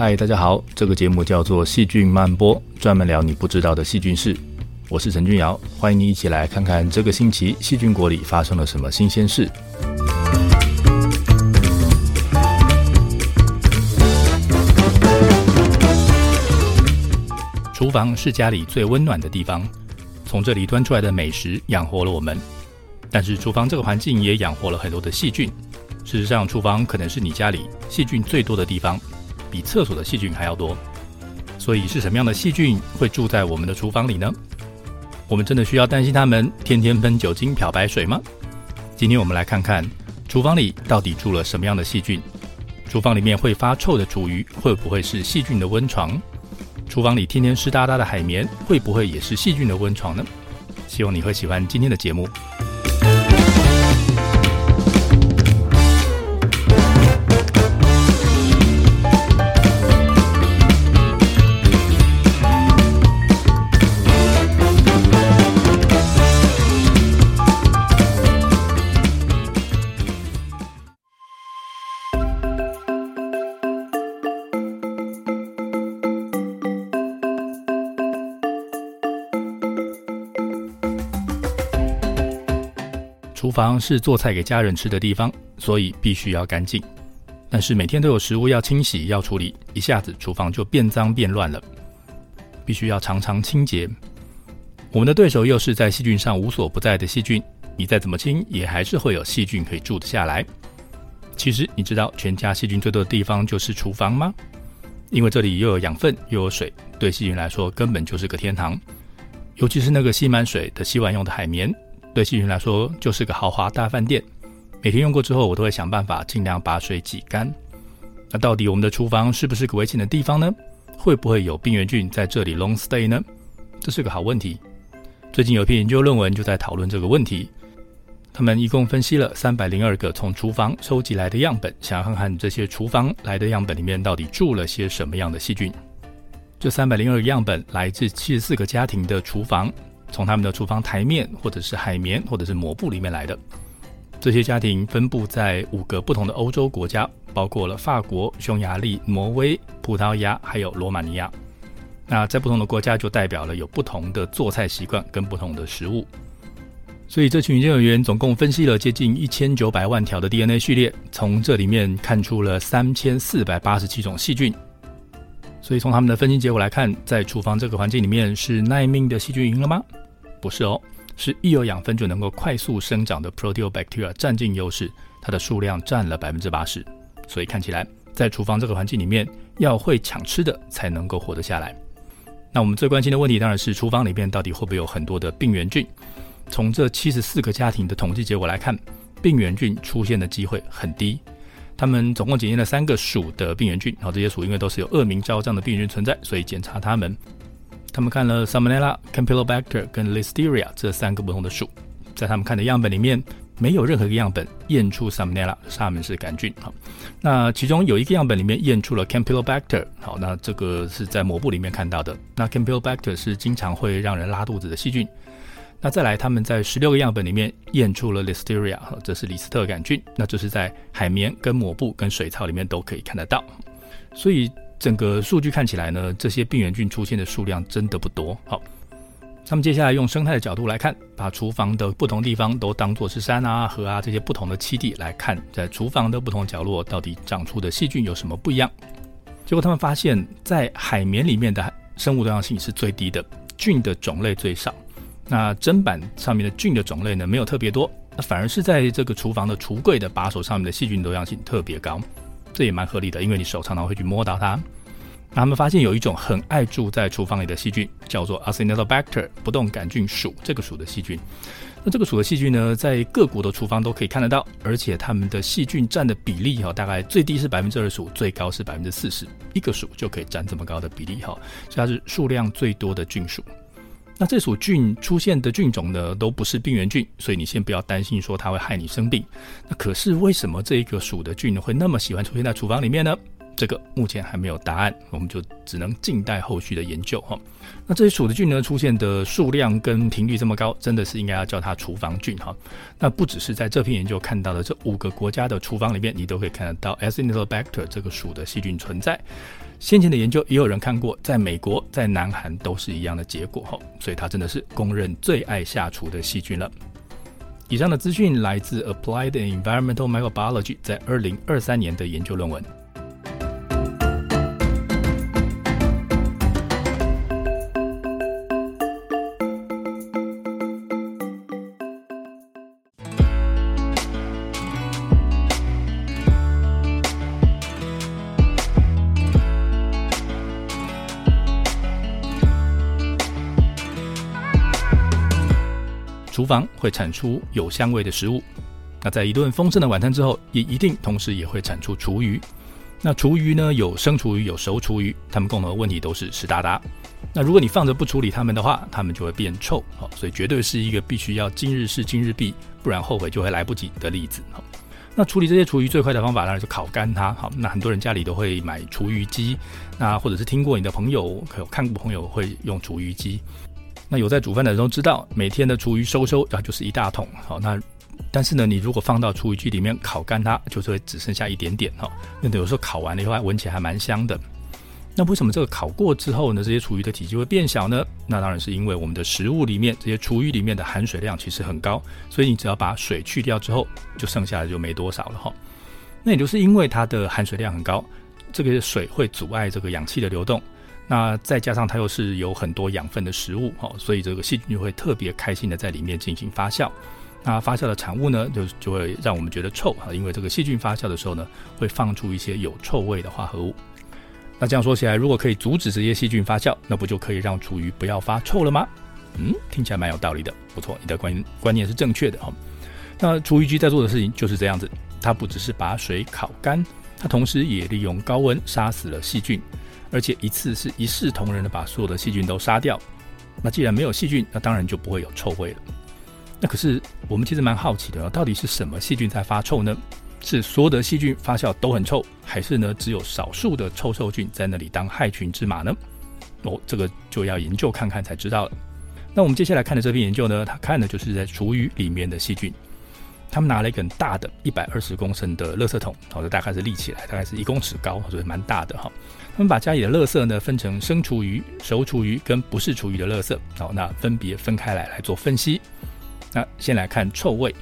嗨，大家好，这个节目叫做细菌曼波，专门聊你不知道的细菌事。我是陈君尧，欢迎你一起来看看这个星期细菌国里发生了什么新鲜事。厨房是家里最温暖的地方，从这里端出来的美食养活了我们。但是厨房这个环境也养活了很多的细菌。事实上，厨房可能是你家里细菌最多的地方。比厕所的细菌还要多，所以是什么样的细菌会住在我们的厨房里呢？我们真的需要担心它们天天喷酒精漂白水吗？今天我们来看看厨房里到底住了什么样的细菌。厨房里面会发臭的厨余会不会是细菌的温床？厨房里天天湿哒哒的海绵会不会也是细菌的温床呢？希望你会喜欢今天的节目。房是做菜给家人吃的地方，所以必须要干净。但是每天都有食物要清洗、要处理，一下子厨房就变脏变乱了，必须要常常清洁。我们的对手又是在细菌上无所不在的细菌，你再怎么清，也还是会有细菌可以住得下来。其实你知道全家细菌最多的地方就是厨房吗？因为这里又有养分又有水，对细菌来说根本就是个天堂。尤其是那个吸满水的洗碗用的海绵。对细菌来说，就是个豪华大饭店。每天用过之后，我都会想办法尽量把水挤干。那到底我们的厨房是不是个危险的地方呢？会不会有病原菌在这里 long stay 呢？这是个好问题。最近有篇研究论文就在讨论这个问题。他们一共分析了三百零二个从厨房收集来的样本，想要看看这些厨房来的样本里面到底住了些什么样的细菌。这三百零二个样本来自七十四个家庭的厨房。从他们的厨房台面，或者是海绵，或者是抹布里面来的。这些家庭分布在五个不同的欧洲国家，包括了法国、匈牙利、挪威、葡萄牙，还有罗马尼亚。那在不同的国家，就代表了有不同的做菜习惯跟不同的食物。所以这群研究员总共分析了接近一千九百万条的 DNA 序列，从这里面看出了三千四百八十七种细菌。所以从他们的分析结果来看，在厨房这个环境里面，是耐命的细菌赢了吗？不是哦，是一有养分就能够快速生长的 Proteobacteria 占尽优势，它的数量占了百分之八十。所以看起来，在厨房这个环境里面，要会抢吃的才能够活得下来。那我们最关心的问题当然是厨房里面到底会不会有很多的病原菌？从这七十四个家庭的统计结果来看，病原菌出现的机会很低。他们总共检验了三个属的病原菌，然后这些属因为都是有恶名昭彰的病原菌存在，所以检查它们。他们看了 Salmonella、Campylobacter 跟 Listeria 这三个不同的属，在他们看的样本里面，没有任何一个样本验出 Salmonella 沙门氏杆菌。好，那其中有一个样本里面验出了 Campylobacter。好，那这个是在抹布里面看到的。那 Campylobacter 是经常会让人拉肚子的细菌。那再来，他们在十六个样本里面验出了 Listeria，这是李斯特杆菌。那这是在海绵、跟抹布、跟水槽里面都可以看得到。所以整个数据看起来呢，这些病原菌出现的数量真的不多。好，那么接下来用生态的角度来看，把厨房的不同地方都当作是山啊、河啊这些不同的栖地来看，在厨房的不同角落到底长出的细菌有什么不一样？结果他们发现，在海绵里面的生物多样性是最低的，菌的种类最少。那砧板上面的菌的种类呢，没有特别多，那反而是在这个厨房的橱柜的把手上面的细菌多样性特别高，这也蛮合理的，因为你手常常会去摸到它。那他们发现有一种很爱住在厨房里的细菌，叫做 Acinetobacter 不动杆菌属这个属的细菌。那这个属的细菌呢，在各国的厨房都可以看得到，而且它们的细菌占的比例哈，大概最低是百分之二十五，最高是百分之四十，一个属就可以占这么高的比例哈，所以它是数量最多的菌属。那这属菌出现的菌种呢，都不是病原菌，所以你先不要担心说它会害你生病。那可是为什么这一个属的菌呢会那么喜欢出现在厨房里面呢？这个目前还没有答案，我们就只能静待后续的研究哈。那这些鼠的菌呢，出现的数量跟频率这么高，真的是应该要叫它厨房菌哈。那不只是在这篇研究看到的这五个国家的厨房里面，你都可以看得到 Acinetobacter 这个鼠的细菌存在。先前的研究也有人看过，在美国、在南韩都是一样的结果哈。所以它真的是公认最爱下厨的细菌了。以上的资讯来自 Applied Environmental Microbiology 在二零二三年的研究论文。房会产出有香味的食物，那在一顿丰盛的晚餐之后，也一定同时也会产出厨余。那厨余呢，有生厨余，有熟厨余，它们共同的问题都是湿哒哒。那如果你放着不处理它们的话，它们就会变臭。好，所以绝对是一个必须要今日事今日毕，不然后悔就会来不及的例子。好，那处理这些厨余最快的方法当然是烤干它。好，那很多人家里都会买厨余机，那或者是听过你的朋友，有看过朋友会用厨余机。那有在煮饭的人都知道，每天的厨余收收啊，就是一大桶。好，那但是呢，你如果放到厨余机里面烤干它，就是会只剩下一点点哈。那有时候烤完了以后，还闻起来还蛮香的。那为什么这个烤过之后呢，这些厨余的体积会变小呢？那当然是因为我们的食物里面这些厨余里面的含水量其实很高，所以你只要把水去掉之后，就剩下的就没多少了哈。那也就是因为它的含水量很高，这个水会阻碍这个氧气的流动。那再加上它又是有很多养分的食物，哈，所以这个细菌就会特别开心的在里面进行发酵。那发酵的产物呢，就就会让我们觉得臭啊，因为这个细菌发酵的时候呢，会放出一些有臭味的化合物。那这样说起来，如果可以阻止这些细菌发酵，那不就可以让厨余不要发臭了吗？嗯，听起来蛮有道理的，不错，你的观观念是正确的哈。那厨余机在做的事情就是这样子，它不只是把水烤干，它同时也利用高温杀死了细菌。而且一次是一视同仁的把所有的细菌都杀掉。那既然没有细菌，那当然就不会有臭味了。那可是我们其实蛮好奇的，到底是什么细菌在发臭呢？是所有的细菌发酵都很臭，还是呢只有少数的臭臭菌在那里当害群之马呢？哦，这个就要研究看看才知道了。那我们接下来看的这篇研究呢，它看的就是在厨余里面的细菌。他们拿了一个很大的一百二十公升的垃圾桶，好的，大概是立起来，大概是一公尺高，所以蛮大的哈。他们把家里的垃圾呢分成生厨余、熟厨余跟不是厨余的垃圾，好，那分别分开来来做分析。那先来看臭味，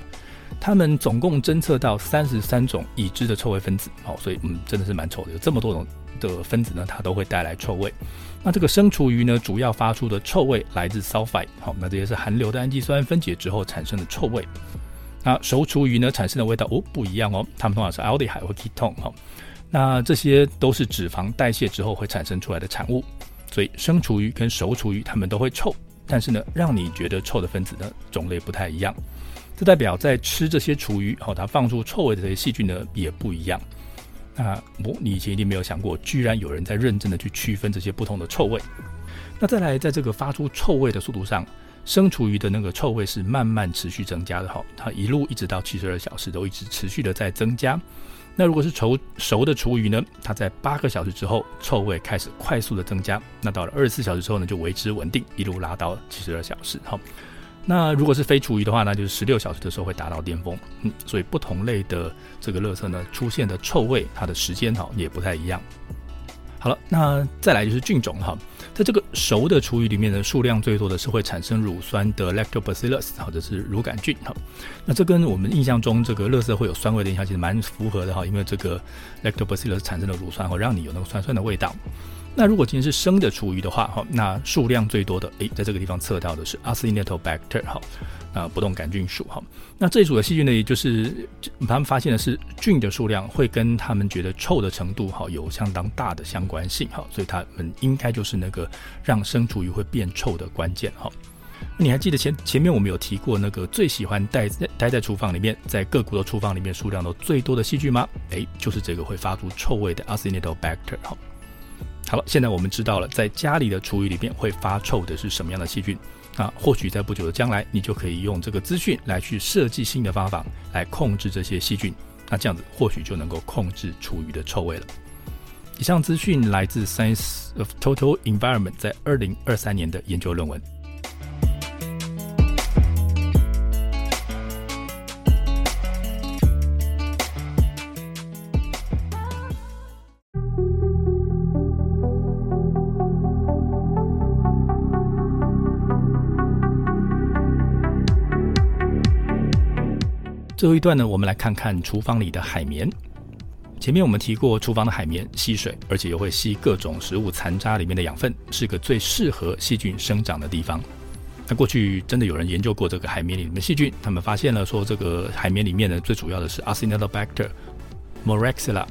他们总共侦测到三十三种已知的臭味分子，好，所以嗯，真的是蛮臭的，有这么多种的分子呢，它都会带来臭味。那这个生厨余呢，主要发出的臭味来自 sulfite，好，那这些是含硫的氨基酸分解之后产生的臭味。那熟厨余呢产生的味道哦不一样哦，它们通常是 aldehyde 或 ketone 哈。那这些都是脂肪代谢之后会产生出来的产物，所以生厨余跟熟厨余它们都会臭，但是呢，让你觉得臭的分子呢种类不太一样。这代表在吃这些厨余后，它放出臭味的这些细菌呢也不一样。那我你以前一定没有想过，居然有人在认真的去区分这些不同的臭味。那再来，在这个发出臭味的速度上。生厨余的那个臭味是慢慢持续增加的哈，它一路一直到七十二小时都一直持续的在增加。那如果是熟熟的厨余呢，它在八个小时之后臭味开始快速的增加，那到了二十四小时之后呢就维持稳定，一路拉到七十二小时哈。那如果是非厨余的话，那就是十六小时的时候会达到巅峰。嗯，所以不同类的这个垃圾呢出现的臭味，它的时间哈也不太一样。好了，那再来就是菌种哈，在这个熟的厨余里面呢，数量最多的是会产生乳酸的 Lactobacillus，或者是乳杆菌哈。那这跟我们印象中这个垃圾会有酸味的印象其实蛮符合的哈，因为这个 Lactobacillus 产生的乳酸会让你有那个酸酸的味道。那如果今天是生的厨余的话哈，那数量最多的诶，在这个地方测到的是 Acinetobacter 哈。啊，不动杆菌属哈，那这一组的细菌呢，也就是他们发现的是菌的数量会跟他们觉得臭的程度哈有相当大的相关性哈，所以他们应该就是那个让生厨余会变臭的关键哈。你还记得前前面我们有提过那个最喜欢待在待在厨房里面，在各国的厨房里面数量都最多的细菌吗？诶，就是这个会发出臭味的 Acinetobacter 哈。好了，现在我们知道了，在家里的厨余里边会发臭的是什么样的细菌。那或许在不久的将来，你就可以用这个资讯来去设计新的方法来控制这些细菌。那这样子或许就能够控制厨余的臭味了。以上资讯来自《Science of Total Environment》在二零二三年的研究论文。最后一段呢，我们来看看厨房里的海绵。前面我们提过，厨房的海绵吸水，而且又会吸各种食物残渣里面的养分，是个最适合细菌生长的地方。那过去真的有人研究过这个海绵里面的细菌，他们发现了说，这个海绵里面呢，最主要的是 Acinetobacter、Moraxilla、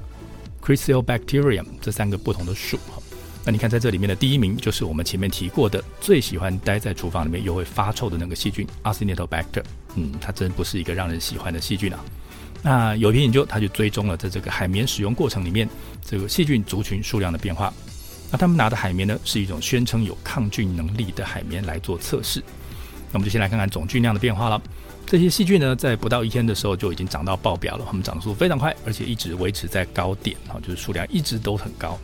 Chrysobacterium 这三个不同的属。那你看，在这里面的第一名就是我们前面提过的最喜欢待在厨房里面又会发臭的那个细菌 Acinetobacter。嗯，它真不是一个让人喜欢的细菌啊。那有一篇研究，它就追踪了在这个海绵使用过程里面这个细菌族群数量的变化。那他们拿的海绵呢，是一种宣称有抗菌能力的海绵来做测试。那我们就先来看看总菌量的变化了。这些细菌呢，在不到一天的时候就已经长到爆表了，它们长速非常快，而且一直维持在高点啊，就是数量一直都很高。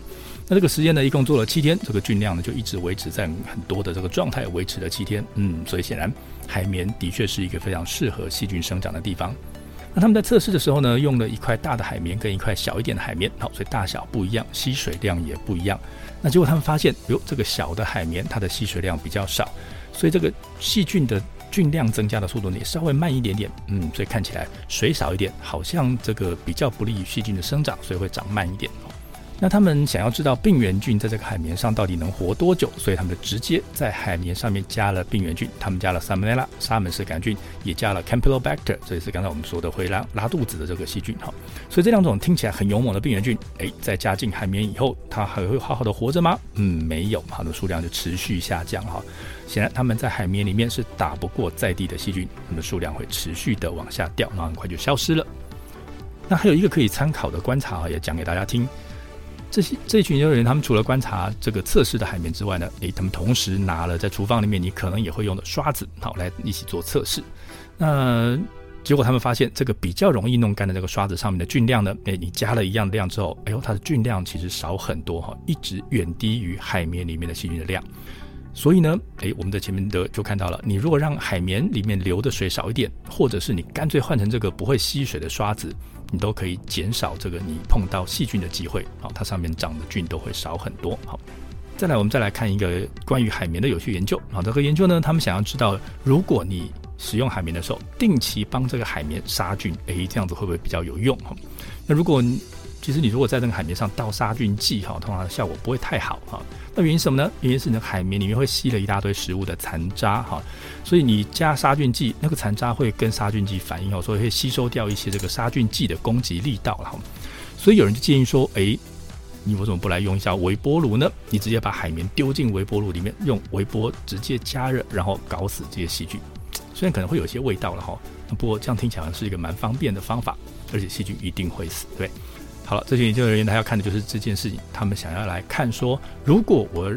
那这个实验呢，一共做了七天，这个菌量呢就一直维持在很多的这个状态，维持了七天。嗯，所以显然海绵的确是一个非常适合细菌生长的地方。那他们在测试的时候呢，用了一块大的海绵跟一块小一点的海绵，好，所以大小不一样，吸水量也不一样。那结果他们发现，哟，这个小的海绵它的吸水量比较少，所以这个细菌的菌量增加的速度呢也稍微慢一点点。嗯，所以看起来水少一点，好像这个比较不利于细菌的生长，所以会长慢一点。那他们想要知道病原菌在这个海绵上到底能活多久，所以他们就直接在海绵上面加了病原菌，他们加了沙门拉沙门氏杆菌，也加了 Campylobacter，这也是刚才我们说的会拉拉肚子的这个细菌哈。所以这两种听起来很勇猛的病原菌，诶，在加进海绵以后，它还会好好的活着吗？嗯，没有，它的数量就持续下降哈。显然他们在海绵里面是打不过在地的细菌，它们数量会持续的往下掉，然后很快就消失了。那还有一个可以参考的观察啊，也讲给大家听。这些这群研究人员，他们除了观察这个测试的海绵之外呢，诶，他们同时拿了在厨房里面你可能也会用的刷子，好来一起做测试。那结果他们发现，这个比较容易弄干的这个刷子上面的菌量呢，诶，你加了一样的量之后，哎呦，它的菌量其实少很多哈，一直远低于海绵里面的细菌的量。所以呢，诶，我们的前面的就看到了，你如果让海绵里面流的水少一点，或者是你干脆换成这个不会吸水的刷子。你都可以减少这个你碰到细菌的机会，好，它上面长的菌都会少很多。好，再来我们再来看一个关于海绵的有趣研究。好，这个研究呢，他们想要知道，如果你使用海绵的时候，定期帮这个海绵杀菌，诶，这样子会不会比较有用？哈，那如果其实你如果在这个海绵上倒杀菌剂，哈，通常效果不会太好，哈。那原因什么呢？原因是你的海绵里面会吸了一大堆食物的残渣哈，所以你加杀菌剂，那个残渣会跟杀菌剂反应哦，所以会吸收掉一些这个杀菌剂的攻击力道了哈。所以有人就建议说，诶，你为什么不来用一下微波炉呢？你直接把海绵丢进微波炉里面，用微波直接加热，然后搞死这些细菌。虽然可能会有些味道了哈，不过这样听起来是一个蛮方便的方法，而且细菌一定会死，对。好了，这些研究人员他要看的就是这件事情，他们想要来看说，如果我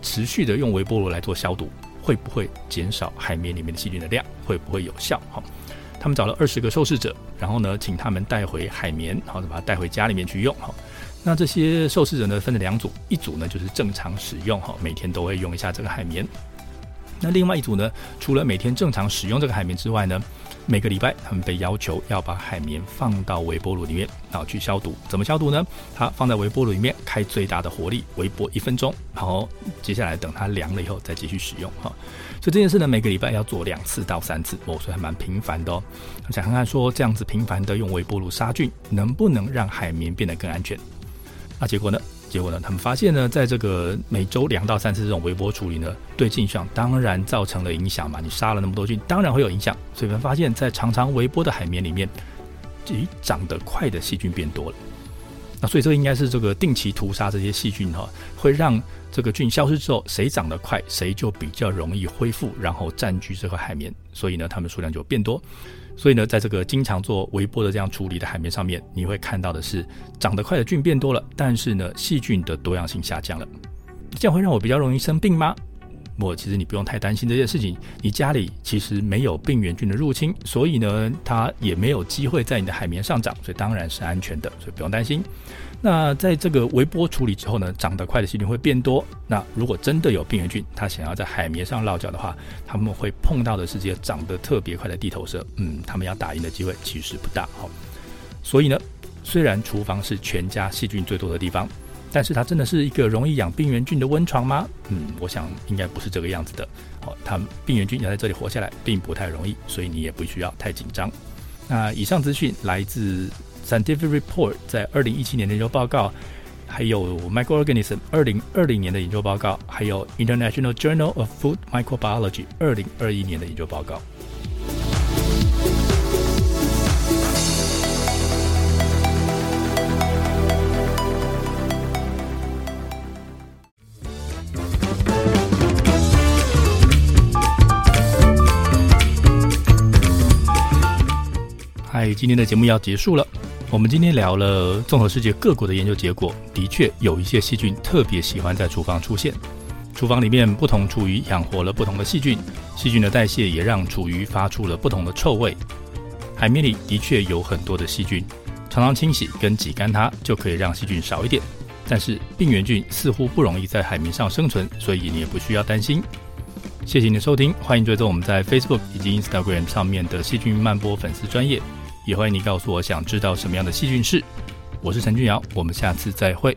持续的用微波炉来做消毒，会不会减少海绵里面的细菌的量？会不会有效？哈，他们找了二十个受试者，然后呢，请他们带回海绵，然后把它带回家里面去用。哈，那这些受试者呢，分了两组，一组呢就是正常使用，哈，每天都会用一下这个海绵。那另外一组呢，除了每天正常使用这个海绵之外呢，每个礼拜他们被要求要把海绵放到微波炉里面，然后去消毒。怎么消毒呢？它放在微波炉里面，开最大的火力，微波一分钟，然后接下来等它凉了以后再继续使用。哈，所以这件事呢，每个礼拜要做两次到三次，哦，所以还蛮频繁的哦。想看看说这样子频繁的用微波炉杀菌，能不能让海绵变得更安全？那结果呢？结果呢，他们发现呢，在这个每周两到三次这种微波处理呢，对菌相当然造成了影响嘛。你杀了那么多菌，当然会有影响。所以他们发现，在常常微波的海绵里面，诶，长得快的细菌变多了。那所以这个应该是这个定期屠杀这些细菌哈，会让这个菌消失之后，谁长得快，谁就比较容易恢复，然后占据这个海绵。所以呢，它们数量就变多。所以呢，在这个经常做微波的这样处理的海绵上面，你会看到的是长得快的菌变多了，但是呢，细菌的多样性下降了。这样会让我比较容易生病吗？我其实你不用太担心这件事情，你家里其实没有病原菌的入侵，所以呢，它也没有机会在你的海绵上长，所以当然是安全的，所以不用担心。那在这个微波处理之后呢，长得快的细菌会变多。那如果真的有病原菌，它想要在海绵上落脚的话，他们会碰到的是这些长得特别快的地头蛇，嗯，他们要打赢的机会其实不大。好，所以呢，虽然厨房是全家细菌最多的地方。但是它真的是一个容易养病原菌的温床吗？嗯，我想应该不是这个样子的。好，它病原菌要在这里活下来并不太容易，所以你也不需要太紧张。那以上资讯来自 Scientific Report 在二零一七年的研究报告，还有 Microorganism 二零二零年的研究报告，还有 International Journal of Food Microbiology 二零二一年的研究报告。今天的节目要结束了。我们今天聊了综合世界各国的研究结果，的确有一些细菌特别喜欢在厨房出现。厨房里面不同厨余养活了不同的细菌，细菌的代谢也让厨余发出了不同的臭味。海绵里的确有很多的细菌，常常清洗跟挤干它就可以让细菌少一点。但是病原菌似乎不容易在海绵上生存，所以你也不需要担心。谢谢你的收听，欢迎追踪我们在 Facebook 以及 Instagram 上面的细菌漫播粉丝专业。也欢迎你告诉我想知道什么样的细菌是。我是陈俊尧，我们下次再会。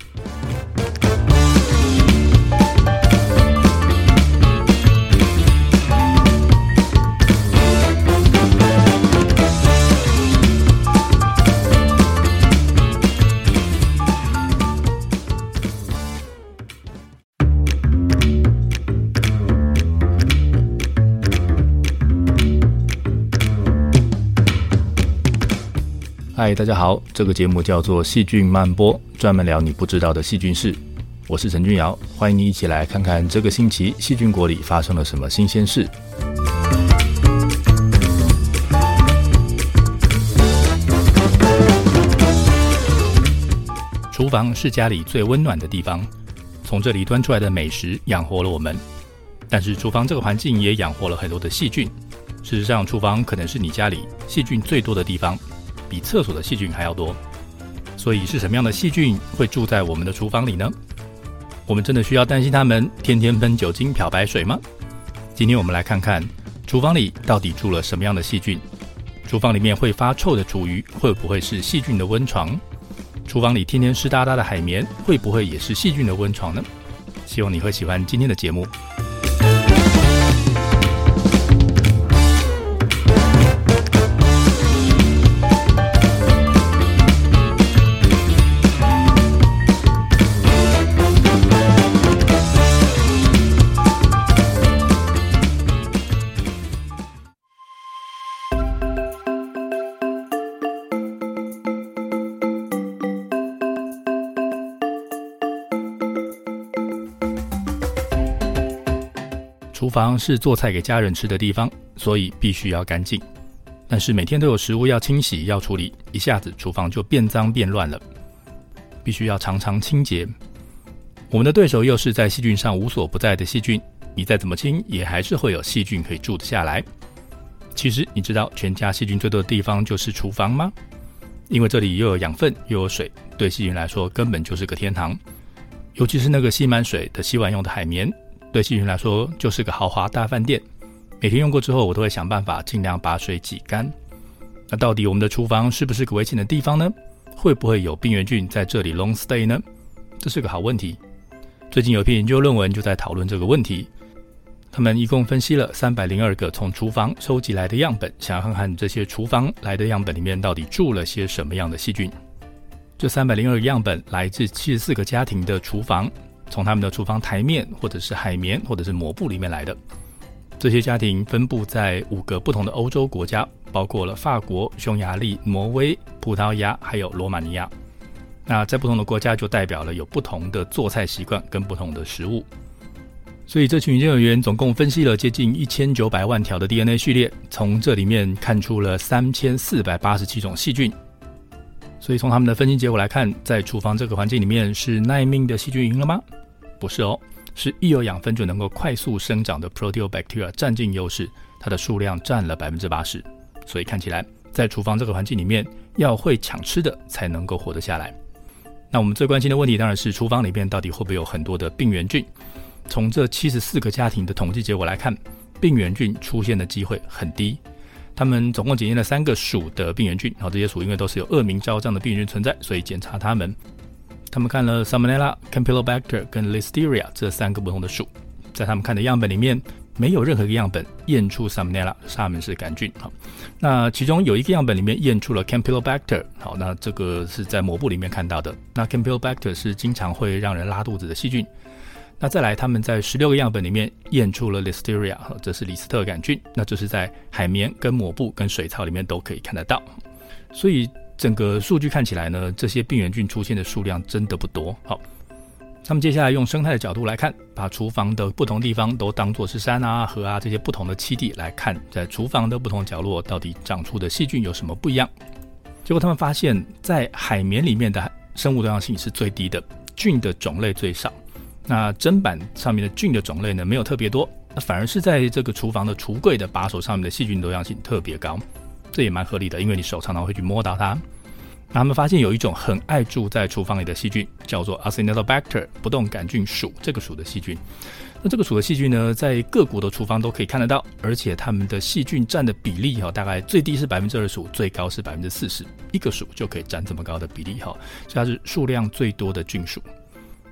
嗨，大家好，这个节目叫做《细菌曼波》，专门聊你不知道的细菌事。我是陈俊尧，欢迎你一起来看看这个星期细菌国里发生了什么新鲜事。厨房是家里最温暖的地方，从这里端出来的美食养活了我们。但是厨房这个环境也养活了很多的细菌。事实上，厨房可能是你家里细菌最多的地方。比厕所的细菌还要多，所以是什么样的细菌会住在我们的厨房里呢？我们真的需要担心它们天天喷酒精漂白水吗？今天我们来看看厨房里到底住了什么样的细菌。厨房里面会发臭的厨余会不会是细菌的温床？厨房里天天湿哒哒的海绵会不会也是细菌的温床呢？希望你会喜欢今天的节目。房是做菜给家人吃的地方，所以必须要干净。但是每天都有食物要清洗、要处理，一下子厨房就变脏变乱了，必须要常常清洁。我们的对手又是在细菌上无所不在的细菌，你再怎么清，也还是会有细菌可以住得下来。其实你知道全家细菌最多的地方就是厨房吗？因为这里又有养分又有水，对细菌来说根本就是个天堂。尤其是那个吸满水的洗碗用的海绵。对细菌来说，就是个豪华大饭店。每天用过之后，我都会想办法尽量把水挤干。那到底我们的厨房是不是个危险的地方呢？会不会有病原菌在这里 long stay 呢？这是个好问题。最近有篇研究论文就在讨论这个问题。他们一共分析了三百零二个从厨房收集来的样本，想要看看这些厨房来的样本里面到底住了些什么样的细菌。这三百零二个样本来自七十四个家庭的厨房。从他们的厨房台面，或者是海绵，或者是抹布里面来的。这些家庭分布在五个不同的欧洲国家，包括了法国、匈牙利、挪威、葡萄牙，还有罗马尼亚。那在不同的国家，就代表了有不同的做菜习惯跟不同的食物。所以这群研究人员总共分析了接近一千九百万条的 DNA 序列，从这里面看出了三千四百八十七种细菌。所以从他们的分析结果来看，在厨房这个环境里面，是耐命的细菌赢了吗？不是哦，是一有养分就能够快速生长的 Proteobacteria 占尽优势，它的数量占了百分之八十。所以看起来，在厨房这个环境里面，要会抢吃的才能够活得下来。那我们最关心的问题当然是厨房里面到底会不会有很多的病原菌？从这七十四个家庭的统计结果来看，病原菌出现的机会很低。他们总共检验了三个属的病原菌，然后这些属因为都是有恶名昭彰的病原菌存在，所以检查他们。他们看了 Salmonella、Campylobacter 跟 Listeria 这三个不同的属，在他们看的样本里面，没有任何一个样本验出 Salmonella 沙门氏杆菌。好，那其中有一个样本里面验出了 Campylobacter。好，那这个是在抹布里面看到的。那 Campylobacter 是经常会让人拉肚子的细菌。那再来，他们在十六个样本里面验出了 Listeria，这是李斯特杆菌。那这是在海绵、跟抹布、跟水槽里面都可以看得到。所以整个数据看起来呢，这些病原菌出现的数量真的不多。好，那么接下来用生态的角度来看，把厨房的不同地方都当作是山啊、河啊这些不同的栖地来看，在厨房的不同角落到底长出的细菌有什么不一样？结果他们发现，在海绵里面的生物多样性是最低的，菌的种类最少。那砧板上面的菌的种类呢，没有特别多，那反而是在这个厨房的橱柜的把手上面的细菌多样性特别高，这也蛮合理的，因为你手常常会去摸到它。那他们发现有一种很爱住在厨房里的细菌，叫做 Acinetobacter 不动杆菌属这个属的细菌。那这个属的细菌呢，在各国的厨房都可以看得到，而且它们的细菌占的比例哈，大概最低是百分之二十五，最高是百分之四十，一个属就可以占这么高的比例哈，所以它是数量最多的菌属。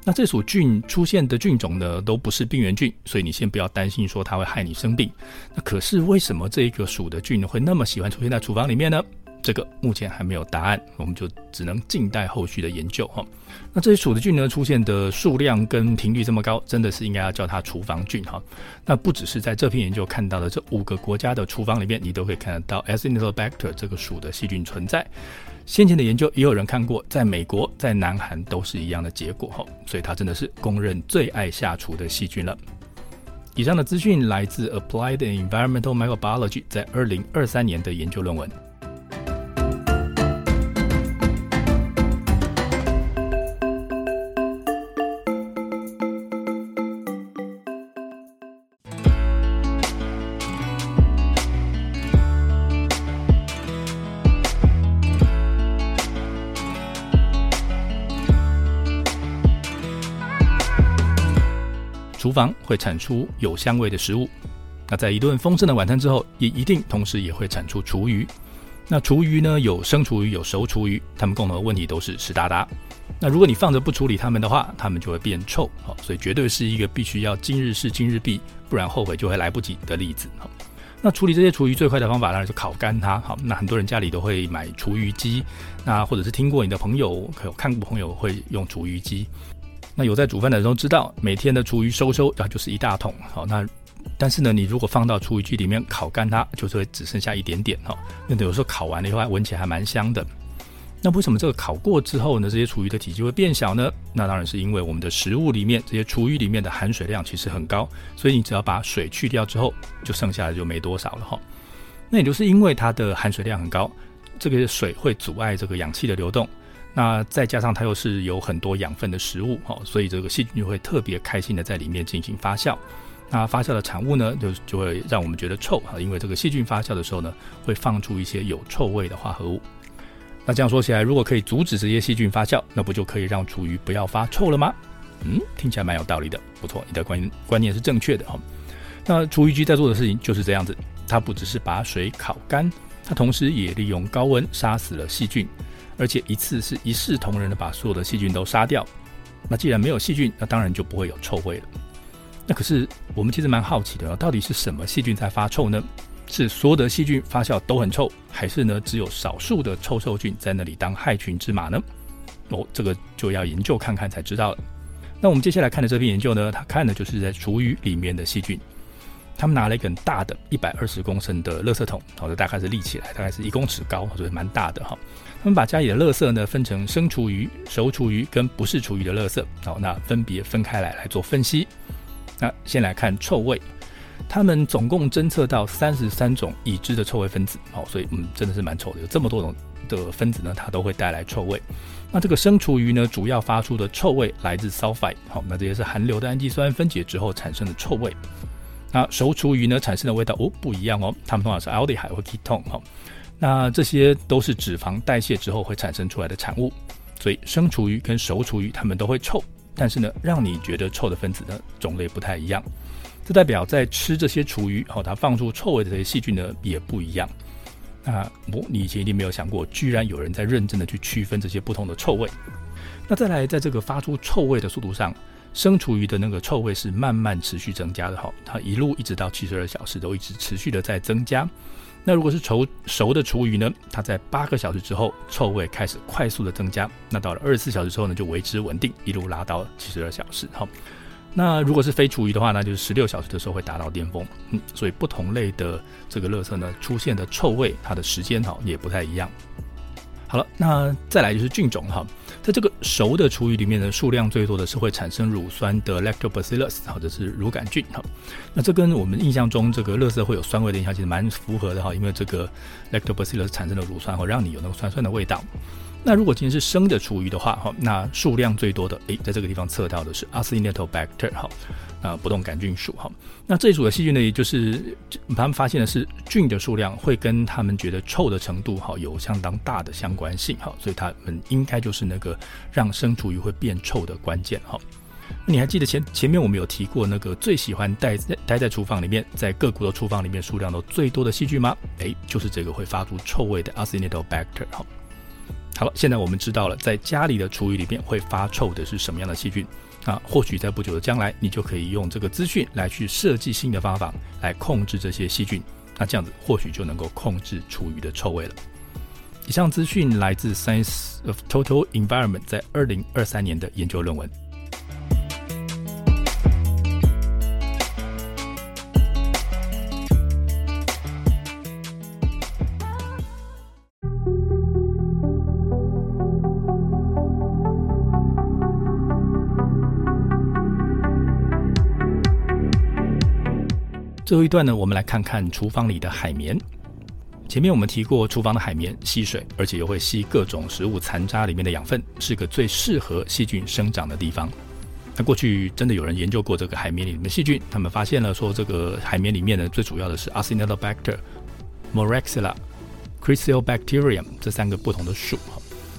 那这属菌出现的菌种呢，都不是病原菌，所以你先不要担心说它会害你生病。那可是为什么这一个属的菌会那么喜欢出现在厨房里面呢？这个目前还没有答案，我们就只能静待后续的研究哈。那这些属的菌呢，出现的数量跟频率这么高，真的是应该要叫它厨房菌哈。那不只是在这篇研究看到的这五个国家的厨房里面，你都可以看得到 Acinetobacter 这个属的细菌存在。先前的研究也有人看过，在美国、在南韩都是一样的结果哈，所以它真的是公认最爱下厨的细菌了。以上的资讯来自 Applied Environmental Microbiology 在二零二三年的研究论文。房会产出有香味的食物，那在一顿丰盛的晚餐之后，也一定同时也会产出厨余。那厨余呢，有生厨余，有熟厨余，它们共同的问题都是湿哒哒。那如果你放着不处理它们的话，它们就会变臭。好，所以绝对是一个必须要今日事今日毕，不然后悔就会来不及的例子。好，那处理这些厨余最快的方法当然是烤干它。好，那很多人家里都会买厨余机，那或者是听过你的朋友，有看过朋友会用厨余机。那有在煮饭的人都知道，每天的厨余收收啊，就是一大桶。好，那但是呢，你如果放到厨余机里面烤干它，就是会只剩下一点点哈。那有时候烤完了以后还，闻起来还蛮香的。那为什么这个烤过之后呢，这些厨余的体积会变小呢？那当然是因为我们的食物里面这些厨余里面的含水量其实很高，所以你只要把水去掉之后，就剩下的就没多少了哈。那也就是因为它的含水量很高，这个水会阻碍这个氧气的流动。那再加上它又是有很多养分的食物，哈，所以这个细菌就会特别开心的在里面进行发酵。那发酵的产物呢，就就会让我们觉得臭，哈，因为这个细菌发酵的时候呢，会放出一些有臭味的化合物。那这样说起来，如果可以阻止这些细菌发酵，那不就可以让厨余不要发臭了吗？嗯，听起来蛮有道理的，不错，你的观观念是正确的，哈。那厨余机在做的事情就是这样子，它不只是把水烤干，它同时也利用高温杀死了细菌。而且一次是一视同仁的把所有的细菌都杀掉。那既然没有细菌，那当然就不会有臭味了。那可是我们其实蛮好奇的，到底是什么细菌在发臭呢？是所有的细菌发酵都很臭，还是呢只有少数的臭臭菌在那里当害群之马呢？哦，这个就要研究看看才知道了。那我们接下来看的这篇研究呢，它看的就是在厨余里面的细菌。他们拿了一个很大的一百二十公升的垃圾桶，好的，大概是立起来，大概是一公尺高，所以蛮大的哈。他们把家里的垃圾呢分成生厨余、熟厨余跟不是厨余的垃圾，好，那分别分开来来做分析。那先来看臭味，他们总共侦测到三十三种已知的臭味分子，好，所以嗯，真的是蛮臭的，有这么多种的分子呢，它都会带来臭味。那这个生厨余呢，主要发出的臭味来自 sulfite，好，那这些是含硫的氨基酸分解之后产生的臭味。那熟厨余呢产生的味道哦不一样哦，它们通常是 aldehyde 或 ketone 哈。那这些都是脂肪代谢之后会产生出来的产物，所以生厨余跟熟厨余它们都会臭，但是呢，让你觉得臭的分子呢种类不太一样。这代表在吃这些厨余，好，它放出臭味的这些细菌呢也不一样。那不，你以前一定没有想过，居然有人在认真的去区分这些不同的臭味。那再来，在这个发出臭味的速度上，生厨余的那个臭味是慢慢持续增加的，哈，它一路一直到七十二小时都一直持续的在增加。那如果是熟熟的厨余呢，它在八个小时之后，臭味开始快速的增加。那到了二十四小时之后呢，就维持稳定，一路拉到七十二小时，哈。那如果是非厨余的话，那就是十六小时的时候会达到巅峰。嗯，所以不同类的这个垃圾呢，出现的臭味，它的时间哈也不太一样。好了，那再来就是菌种哈，在这个熟的厨余里面呢，数量最多的是会产生乳酸的 Lactobacillus 或者是乳杆菌哈。那这跟我们印象中这个垃圾会有酸味的印象其实蛮符合的哈，因为这个 Lactobacillus 产生的乳酸会让你有那个酸酸的味道。那如果今天是生的厨余的话，哈，那数量最多的，诶，在这个地方测到的是 Acinetobacter，哈，啊，不动杆菌属，哈，那这一组的细菌呢，也就是他们发现的是菌的数量会跟他们觉得臭的程度，哈，有相当大的相关性，哈，所以他们应该就是那个让生厨余会变臭的关键，哈。你还记得前前面我们有提过那个最喜欢待在待在厨房里面，在各国的厨房里面数量都最多的细菌吗？诶，就是这个会发出臭味的 Acinetobacter，哈。好了，现在我们知道了，在家里的厨余里面会发臭的是什么样的细菌啊？或许在不久的将来，你就可以用这个资讯来去设计新的方法来控制这些细菌。那这样子或许就能够控制厨余的臭味了。以上资讯来自《Science of Total Environment》在二零二三年的研究论文。最后一段呢，我们来看看厨房里的海绵。前面我们提过，厨房的海绵吸水，而且又会吸各种食物残渣里面的养分，是个最适合细菌生长的地方。那过去真的有人研究过这个海绵里面的细菌，他们发现了说，这个海绵里面呢，最主要的是 Acinetobacter、Moraxilla、Chrysobacterium 这三个不同的属。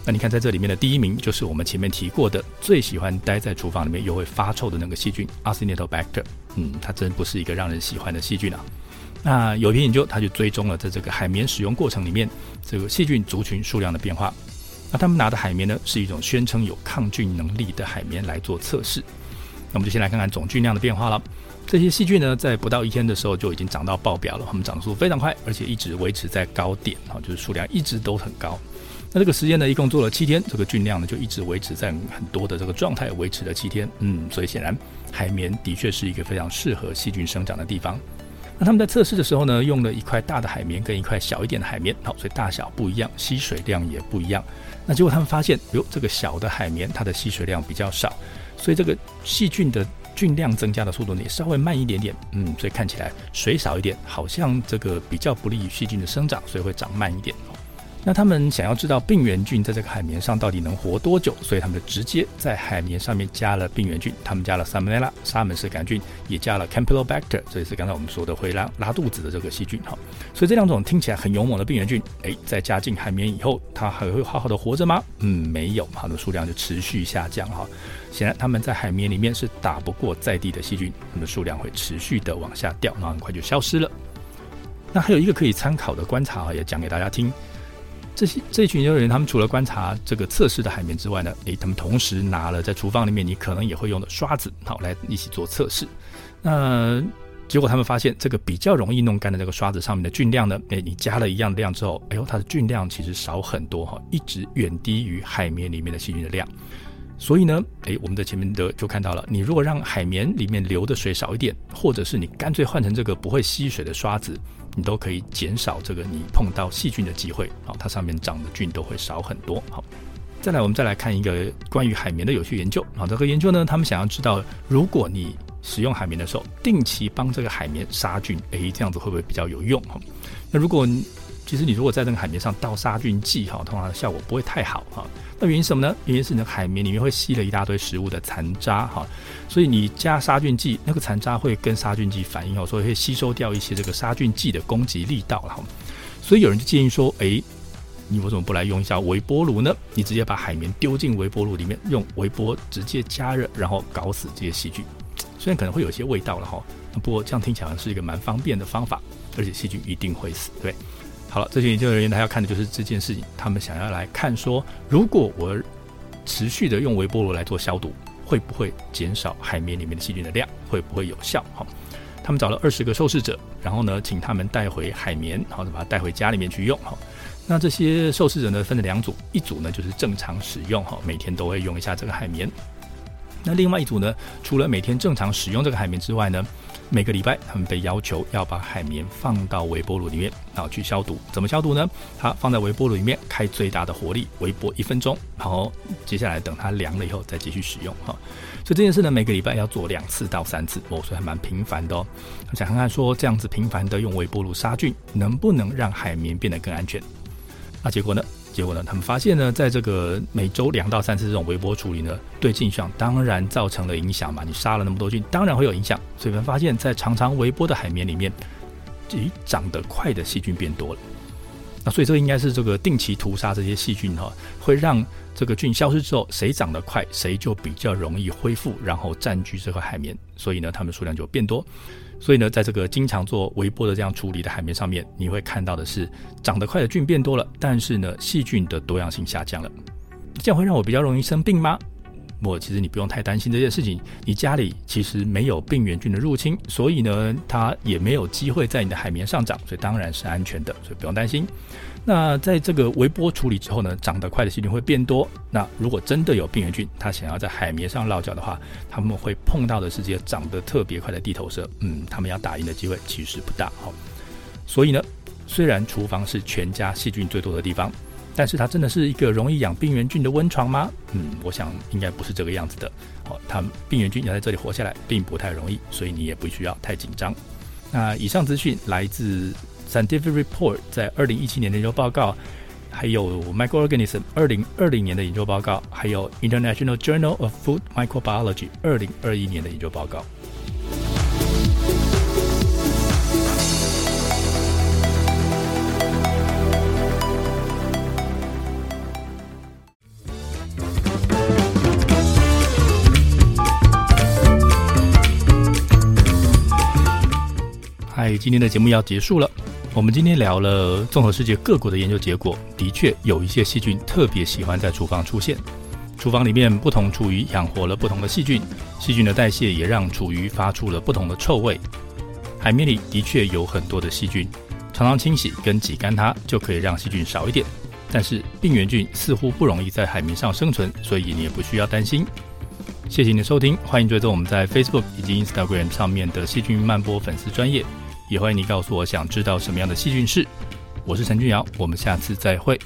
那你看，在这里面的第一名就是我们前面提过的最喜欢待在厨房里面又会发臭的那个细菌 Acinetobacter。嗯，它真不是一个让人喜欢的细菌啊。那有一篇研究，它就追踪了在这个海绵使用过程里面这个细菌族群数量的变化。那他们拿的海绵呢，是一种宣称有抗菌能力的海绵来做测试。那我们就先来看看总菌量的变化了。这些细菌呢，在不到一天的时候就已经长到爆表了，它们长速非常快，而且一直维持在高点啊，就是数量一直都很高。那这个时间呢，一共做了七天，这个菌量呢就一直维持在很多的这个状态，维持了七天。嗯，所以显然海绵的确是一个非常适合细菌生长的地方。那他们在测试的时候呢，用了一块大的海绵跟一块小一点的海绵，好，所以大小不一样，吸水量也不一样。那结果他们发现，哟，这个小的海绵它的吸水量比较少，所以这个细菌的菌量增加的速度呢也稍微慢一点点。嗯，所以看起来水少一点，好像这个比较不利于细菌的生长，所以会长慢一点。那他们想要知道病原菌在这个海绵上到底能活多久，所以他们就直接在海绵上面加了病原菌，他们加了 Salmonella 沙门氏杆菌，也加了 Campylobacter，这也是刚才我们说的会拉拉肚子的这个细菌哈。所以这两种听起来很勇猛的病原菌，诶，在加进海绵以后，它还会好好的活着吗？嗯，没有，它的数量就持续下降哈。显然他们在海绵里面是打不过在地的细菌，它们数量会持续的往下掉，然后很快就消失了。那还有一个可以参考的观察啊，也讲给大家听。这些这群研究人员，他们除了观察这个测试的海绵之外呢，诶，他们同时拿了在厨房里面你可能也会用的刷子，好来一起做测试。那结果他们发现，这个比较容易弄干的这个刷子上面的菌量呢，诶，你加了一样的量之后，哎呦，它的菌量其实少很多哈，一直远低于海绵里面的细菌的量。所以呢，诶，我们在前面的就看到了，你如果让海绵里面流的水少一点，或者是你干脆换成这个不会吸水的刷子。你都可以减少这个你碰到细菌的机会，好，它上面长的菌都会少很多。好，再来我们再来看一个关于海绵的有趣研究。好，这个研究呢，他们想要知道，如果你使用海绵的时候，定期帮这个海绵杀菌，诶，这样子会不会比较有用哈？那如果其实你如果在这个海绵上倒杀菌剂哈，通常效果不会太好哈。那原因什么呢？原因是你的海绵里面会吸了一大堆食物的残渣哈，所以你加杀菌剂，那个残渣会跟杀菌剂反应哦，所以会吸收掉一些这个杀菌剂的攻击力道哈。所以有人就建议说，诶，你为什么不来用一下微波炉呢？你直接把海绵丢进微波炉里面，用微波直接加热，然后搞死这些细菌。虽然可能会有些味道了哈，不过这样听起来是一个蛮方便的方法，而且细菌一定会死。对，好了，这些研究人员他要看的就是这件事情，他们想要来看说，如果我持续的用微波炉来做消毒，会不会减少海绵里面的细菌的量？会不会有效？哈，他们找了二十个受试者，然后呢，请他们带回海绵，然后把它带回家里面去用。哈，那这些受试者呢，分成两组，一组呢就是正常使用，哈，每天都会用一下这个海绵。那另外一组呢，除了每天正常使用这个海绵之外呢，每个礼拜他们被要求要把海绵放到微波炉里面，然后去消毒。怎么消毒呢？它放在微波炉里面，开最大的火力，微波一分钟，然后接下来等它凉了以后再继续使用哈。所以这件事呢，每个礼拜要做两次到三次，哦，所以还蛮频繁的哦。想看看说这样子频繁的用微波炉杀菌，能不能让海绵变得更安全？那结果呢？结果呢，他们发现呢，在这个每周两到三次这种微波处理呢，对菌相当然造成了影响嘛。你杀了那么多菌，当然会有影响。所以他们发现，在常常微波的海绵里面，咦，长得快的细菌变多了。那所以这应该是这个定期屠杀这些细菌哈，会让这个菌消失之后，谁长得快，谁就比较容易恢复，然后占据这个海绵。所以呢，它们数量就变多。所以呢，在这个经常做微波的这样处理的海绵上面，你会看到的是长得快的菌变多了，但是呢，细菌的多样性下降了。这样会让我比较容易生病吗？我其实你不用太担心这件事情。你家里其实没有病原菌的入侵，所以呢，它也没有机会在你的海绵上长，所以当然是安全的，所以不用担心。那在这个微波处理之后呢，长得快的细菌会变多。那如果真的有病原菌，它想要在海绵上落脚的话，他们会碰到的是这些长得特别快的地头蛇。嗯，他们要打赢的机会其实不大。好，所以呢，虽然厨房是全家细菌最多的地方，但是它真的是一个容易养病原菌的温床吗？嗯，我想应该不是这个样子的。好，它病原菌要在这里活下来并不太容易，所以你也不需要太紧张。那以上资讯来自。Scientific Report 在二零一七年的研究报告，还有 Microorganism 二零二零年的研究报告，还有 International Journal of Food Microbiology 二零二一年的研究报告。嗨，今天的节目要结束了。我们今天聊了综合世界各国的研究结果，的确有一些细菌特别喜欢在厨房出现。厨房里面不同厨余养活了不同的细菌，细菌的代谢也让厨余发出了不同的臭味。海绵里的确有很多的细菌，常常清洗跟挤干它就可以让细菌少一点。但是病原菌似乎不容易在海绵上生存，所以你也不需要担心。谢谢你的收听，欢迎追踪我们在 Facebook 以及 Instagram 上面的细菌漫播粉丝专业。也欢迎你告诉我想知道什么样的细菌是。我是陈俊阳我们下次再会。